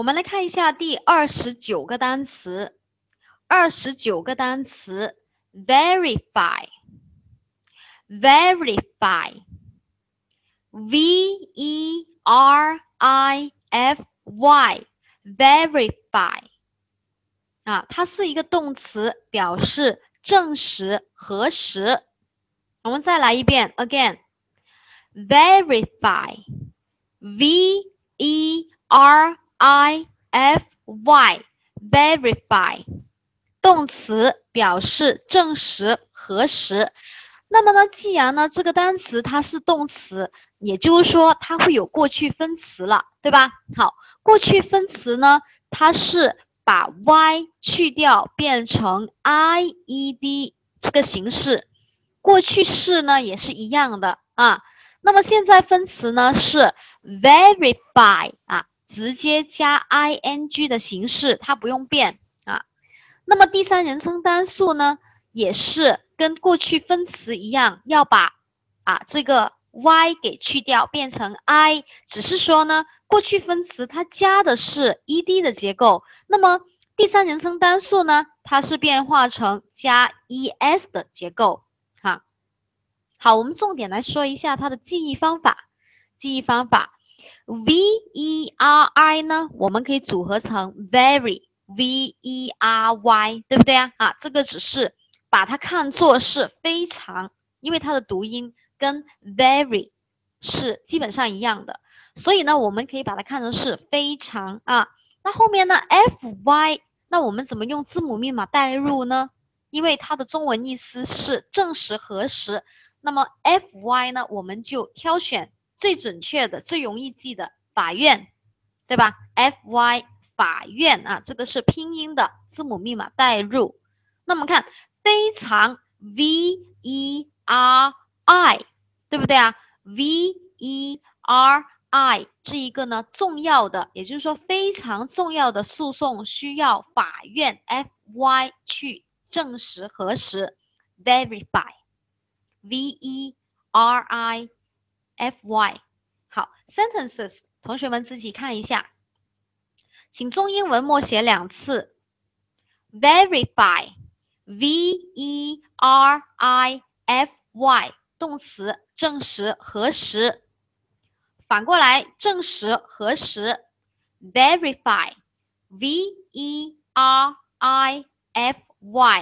我们来看一下第二十九个单词，二十九个单词，verify，verify，v e r i f y，verify，啊，它是一个动词，表示证实、核实。我们再来一遍，again，verify，v e r I F Y verify 动词表示证实、核实。那么呢，既然呢这个单词它是动词，也就是说它会有过去分词了，对吧？好，过去分词呢，它是把 Y 去掉变成 I E D 这个形式。过去式呢也是一样的啊。那么现在分词呢是 verify 啊。直接加 i n g 的形式，它不用变啊。那么第三人称单数呢，也是跟过去分词一样，要把啊这个 y 给去掉，变成 i。只是说呢，过去分词它加的是 e d 的结构，那么第三人称单数呢，它是变化成加 e s 的结构。哈，好，我们重点来说一下它的记忆方法。记忆方法。V e r i 呢，我们可以组合成 very v e r y，对不对啊？啊，这个只是把它看作是非常，因为它的读音跟 very 是基本上一样的，所以呢，我们可以把它看成是非常啊。那后面呢，f y，那我们怎么用字母密码代入呢？因为它的中文意思是证实核实，那么 f y 呢，我们就挑选。最准确的、最容易记的法院，对吧？F Y 法院啊，这个是拼音的字母密码代入。那么看非常 V E R I，对不对啊？V E R I 这一个呢重要的，也就是说非常重要的诉讼需要法院 F Y 去证实核实，verify，V E R I。F Y，好，sentences，同学们自己看一下，请中英文默写两次，verify，V E R I F Y，动词，证实、核实。反过来，证实、核实，verify，V E R I F Y。